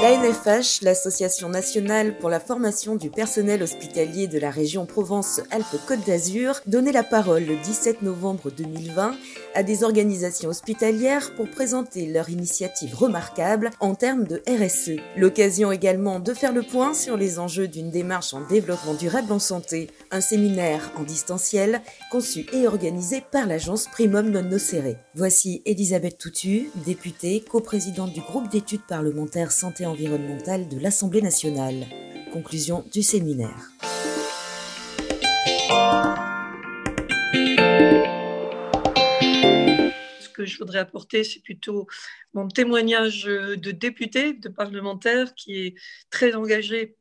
La NFH, l'Association nationale pour la formation du personnel hospitalier de la région Provence-Alpes-Côte d'Azur, donnait la parole le 17 novembre 2020 à des organisations hospitalières pour présenter leur initiative remarquable en termes de RSE. L'occasion également de faire le point sur les enjeux d'une démarche en développement durable en santé. Un séminaire en distanciel conçu et organisé par l'agence Primum Non. Voici Elisabeth Toutu, députée, coprésidente du groupe d'études parlementaires santé environnementale de l'Assemblée nationale. Conclusion du séminaire. Ce que je voudrais apporter, c'est plutôt mon témoignage de député, de parlementaire qui est très engagé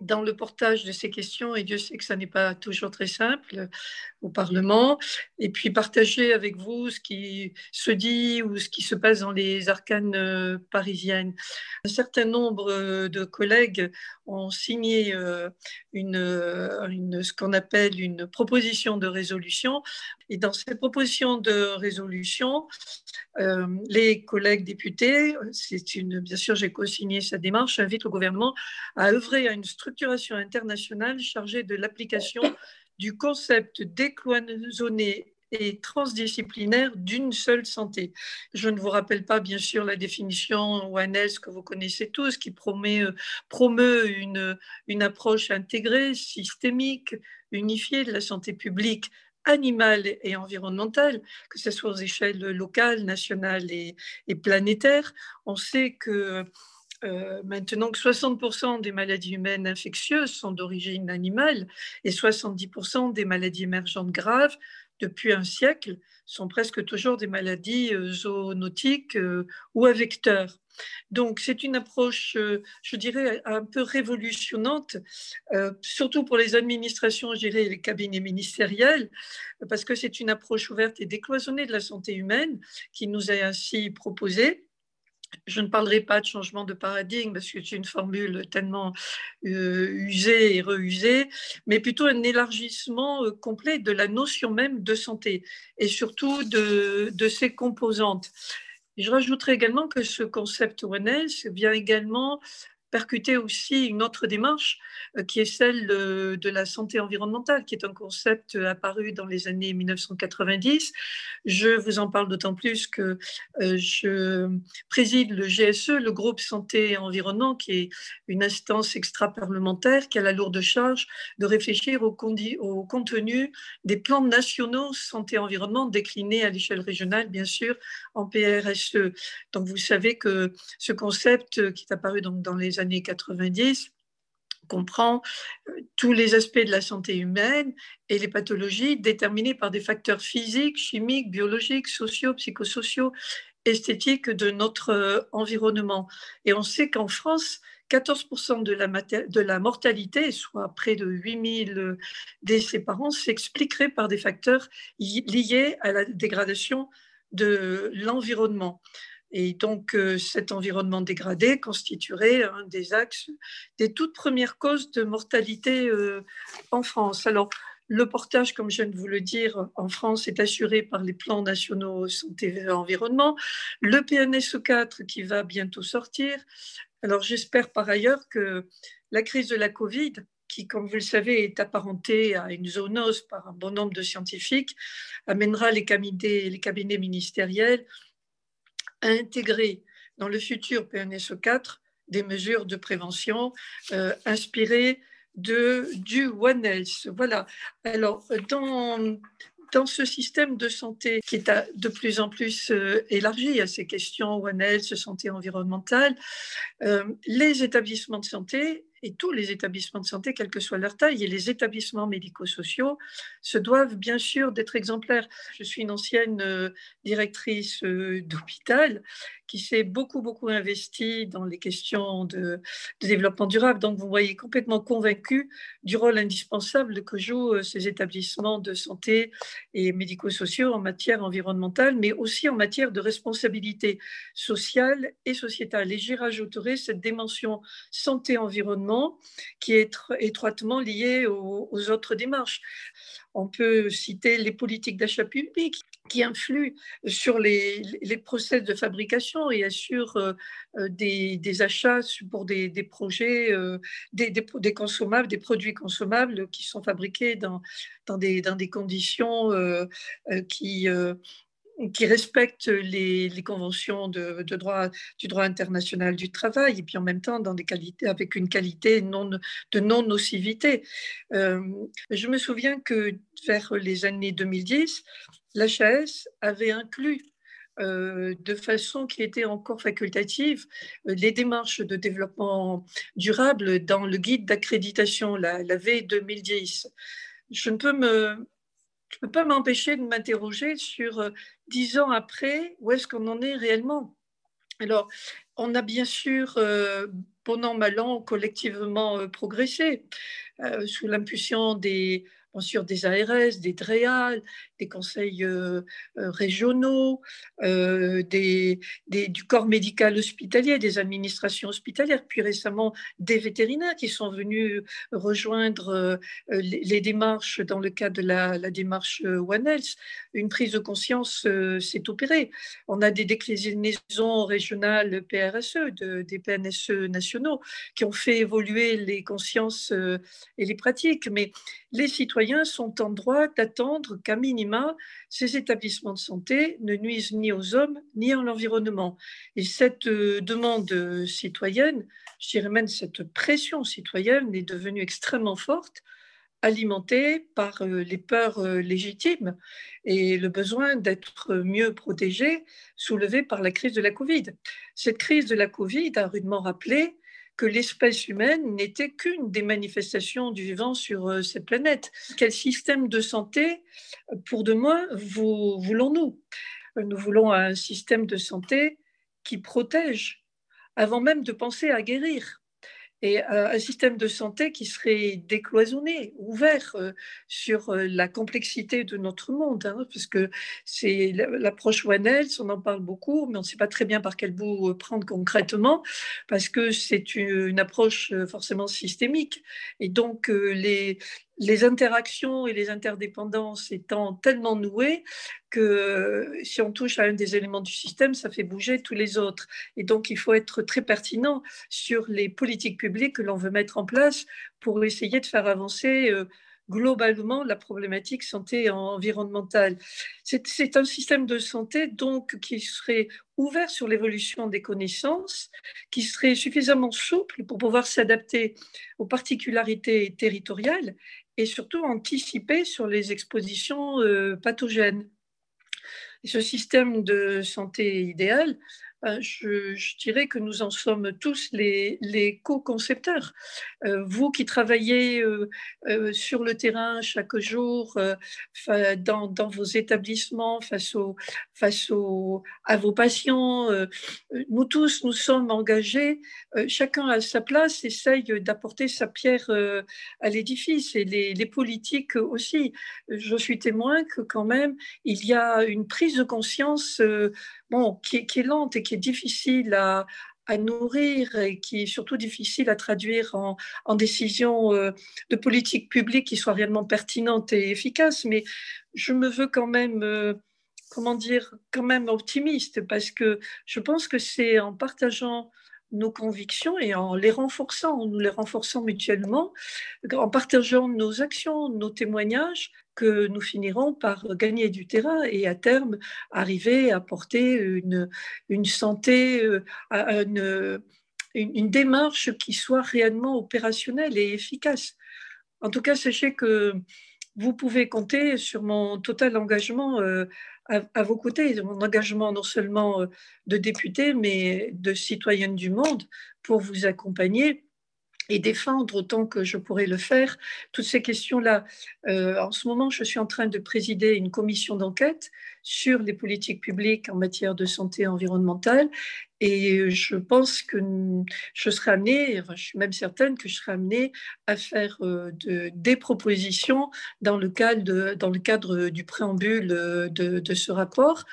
dans le portage de ces questions, et Dieu sait que ça n'est pas toujours très simple au Parlement, et puis partager avec vous ce qui se dit ou ce qui se passe dans les arcanes euh, parisiennes. Un certain nombre euh, de collègues ont signé euh, une, ce qu'on appelle une proposition de résolution, et dans cette proposition de résolution, les collègues députés, c'est une, bien sûr, j'ai co-signé sa démarche, invitent le gouvernement à œuvrer à une structuration internationale chargée de l'application du concept décloisonné et transdisciplinaire d'une seule santé. Je ne vous rappelle pas, bien sûr, la définition Health que vous connaissez tous, qui promet, euh, promeut une, une approche intégrée, systémique, unifiée de la santé publique animale et environnementale, que ce soit aux échelles locales, nationales et, et planétaires. On sait que euh, maintenant que 60% des maladies humaines infectieuses sont d'origine animale et 70% des maladies émergentes graves depuis un siècle sont presque toujours des maladies euh, zoonotiques euh, ou à vecteurs. Donc c'est une approche, je dirais, un peu révolutionnante, surtout pour les administrations, je dirais, les cabinets ministériels, parce que c'est une approche ouverte et décloisonnée de la santé humaine qui nous est ainsi proposée je ne parlerai pas de changement de paradigme parce que c'est une formule tellement euh, usée et reusée, mais plutôt un élargissement euh, complet de la notion même de santé et surtout de, de ses composantes. je rajouterai également que ce concept One vient également percuter aussi une autre démarche euh, qui est celle de, la santé environnementale, qui est un concept apparu dans les années 1990. Je vous en parle d'autant plus que euh, je préside le GSE, le groupe Santé et Environnement, qui est une instance extra-parlementaire qui a la lourde charge de réfléchir au, contenu des plans nationaux santé-environnement déclinés à l'échelle régionale, bien sûr, en PRSE. Donc vous savez que ce concept qui est apparu dans les années 90 comprend euh, tous les aspects de la santé humaine et les pathologies déterminées par des facteurs physiques, chimiques, biologiques, sociaux, psychosociaux, esthétiques de notre euh, environnement. Et on sait qu'en France, 14% de la, de la, mortalité, soit près de 8000 décès par an, s'expliquerait par des facteurs liés à la dégradation de l'environnement. Et donc, euh, cet environnement dégradé constituerait un des axes des toutes premières causes de mortalité euh, en France. Alors, le portage, comme je viens de vous le dire, en France est assuré par les plans nationaux santé et environnement, le PNSE4 qui va bientôt sortir. Alors, j'espère par ailleurs que la crise de la Covid, qui, comme vous le savez, est apparentée à une zoonose par un bon nombre de scientifiques, amènera les cabinets, les cabinets ministériels intégrer dans le futur PNSE 4 des mesures de prévention euh, inspirées de, du One Health. Voilà. Alors, dans, dans ce système de santé qui est de plus en plus euh, élargi à ces questions One Health, santé environnementale, euh, les établissements de santé et tous les établissements de santé, quelle que soit leur taille, et les établissements médico-sociaux se doivent bien sûr d'être exemplaires. Je suis une ancienne euh, directrice euh, d'hôpital qui s'est beaucoup, beaucoup investie dans les questions de, développement durable. Donc, vous voyez complètement convaincu du rôle indispensable que jouent euh, ces établissements de santé et médico-sociaux en matière environnementale, mais aussi en matière de responsabilité sociale et sociétale. Et j'y rajouterai cette dimension santé-environnement qui est étroitement liée aux, autres démarches. On peut citer les politiques d'achat public qui influent sur les, les, process de fabrication et assurent euh, euh, des, achats pour des, projets, euh, des, consommables, des produits consommables qui sont fabriqués dans, des, dans des conditions qui, qui respectent les, conventions de, droit, du droit international du travail et puis en même temps dans des qualités, avec une qualité non, de non-nocivité. je me souviens que vers les années 2010, l'HAS avait inclus euh, de façon qui était encore facultative euh, les démarches de développement durable dans le guide d'accréditation, la, la V 2010. Je ne peux me je peux pas m'empêcher de m'interroger sur euh, dix ans après, où est-ce qu'on en est réellement? Alors, on a bien sûr, bon an, mal an, collectivement progressé sous l'impulsion des des ARS, des DREAL, des conseils euh, euh, régionaux, euh, des, du corps médical hospitalier, des administrations hospitalières, puis récemment des vétérinaires qui sont venus rejoindre les, démarches dans le cadre de la, démarche One Health. Une prise de conscience s'est opérée. On a des déclinaisons régionales PRSE, de, des PNSE nationaux, qui ont fait évoluer les consciences et les pratiques, mais les citoyens sont en droit d'attendre qu'à minima, ces établissements de santé ne nuisent ni aux hommes ni à l'environnement. Et cette euh, demande citoyenne, je dirais même cette pression citoyenne est devenue extrêmement forte alimentée par euh, les peurs euh, légitimes et le besoin d'être mieux protégé soulevé par la crise de la Covid. Cette crise de la Covid a rudement rappelé que l'espèce humaine n'était qu'une des manifestations du vivant sur euh, cette planète. Quel système de santé, pour demain, voulons-nous? Nous voulons un système de santé qui protège avant même de penser à guérir et euh, un système de santé qui serait décloisonné, ouvert euh, sur euh, la complexité de notre monde, hein, parce que c'est l'approche One Health, on en parle beaucoup, mais on ne sait pas très bien par quel bout prendre concrètement, parce que c'est une, approche forcément systémique. Et donc, les, les interactions et les interdépendances étant tellement nouées que si on touche à un des éléments du système, ça fait bouger tous les autres. Et donc, il faut être très pertinent sur les politiques publiques que l'on veut mettre en place pour essayer de faire avancer euh, globalement la problématique santé environnementale. C'est un système de santé donc qui serait ouvert sur l'évolution des connaissances, qui serait suffisamment souple pour pouvoir s'adapter aux particularités territoriales et surtout anticiper sur les expositions euh, pathogènes. ce système de santé idéal euh, je, dirais que nous en sommes tous les, co-concepteurs. Euh, vous qui travaillez euh, sur le terrain chaque jour, dans, vos établissements, face, au, face au, à vos patients, nous tous, nous sommes engagés, chacun à sa place essaye d'apporter sa pierre à l'édifice et les, politiques aussi. Je suis témoin que quand même, il y a une prise de conscience bon, qui, est lente et qui difficile à, nourrir et qui est surtout difficile à traduire en, en décisions euh, de politique publique qui soient réellement pertinentes et efficaces. Mais je me veux quand même, euh, comment dire, quand même optimiste parce que je pense que c'est en partageant nos convictions et en les renforçant, en nous les renforçant mutuellement, en partageant nos actions, nos témoignages, que nous finirons par gagner du terrain et à terme arriver à porter une, une santé, euh, une, démarche qui soit réellement opérationnelle et efficace. En tout cas, sachez que vous pouvez compter sur mon total engagement euh, à, vos côtés, mon engagement non seulement euh, de député, mais de citoyenne du monde pour vous accompagner et défendre autant que je pourrais le faire toutes ces questions-là. Euh, en ce moment, je suis en train de présider une commission d'enquête sur les politiques publiques en matière de santé environnementale et je pense que je serai amenée, je suis même certaine que je serai amenée à faire euh, de, des propositions dans le, cadre du préambule de, de ce rapport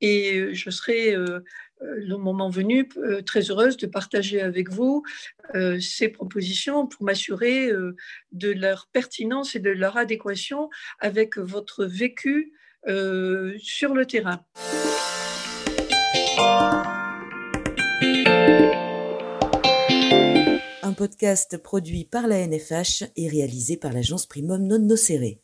et je serai euh, euh, le moment venu, euh, très heureuse de partager avec vous euh, ces propositions pour m'assurer de leur pertinence et de leur adéquation avec votre vécu sur le terrain. Un podcast produit par la NFH et réalisé par l'agence Primum Non Nocere.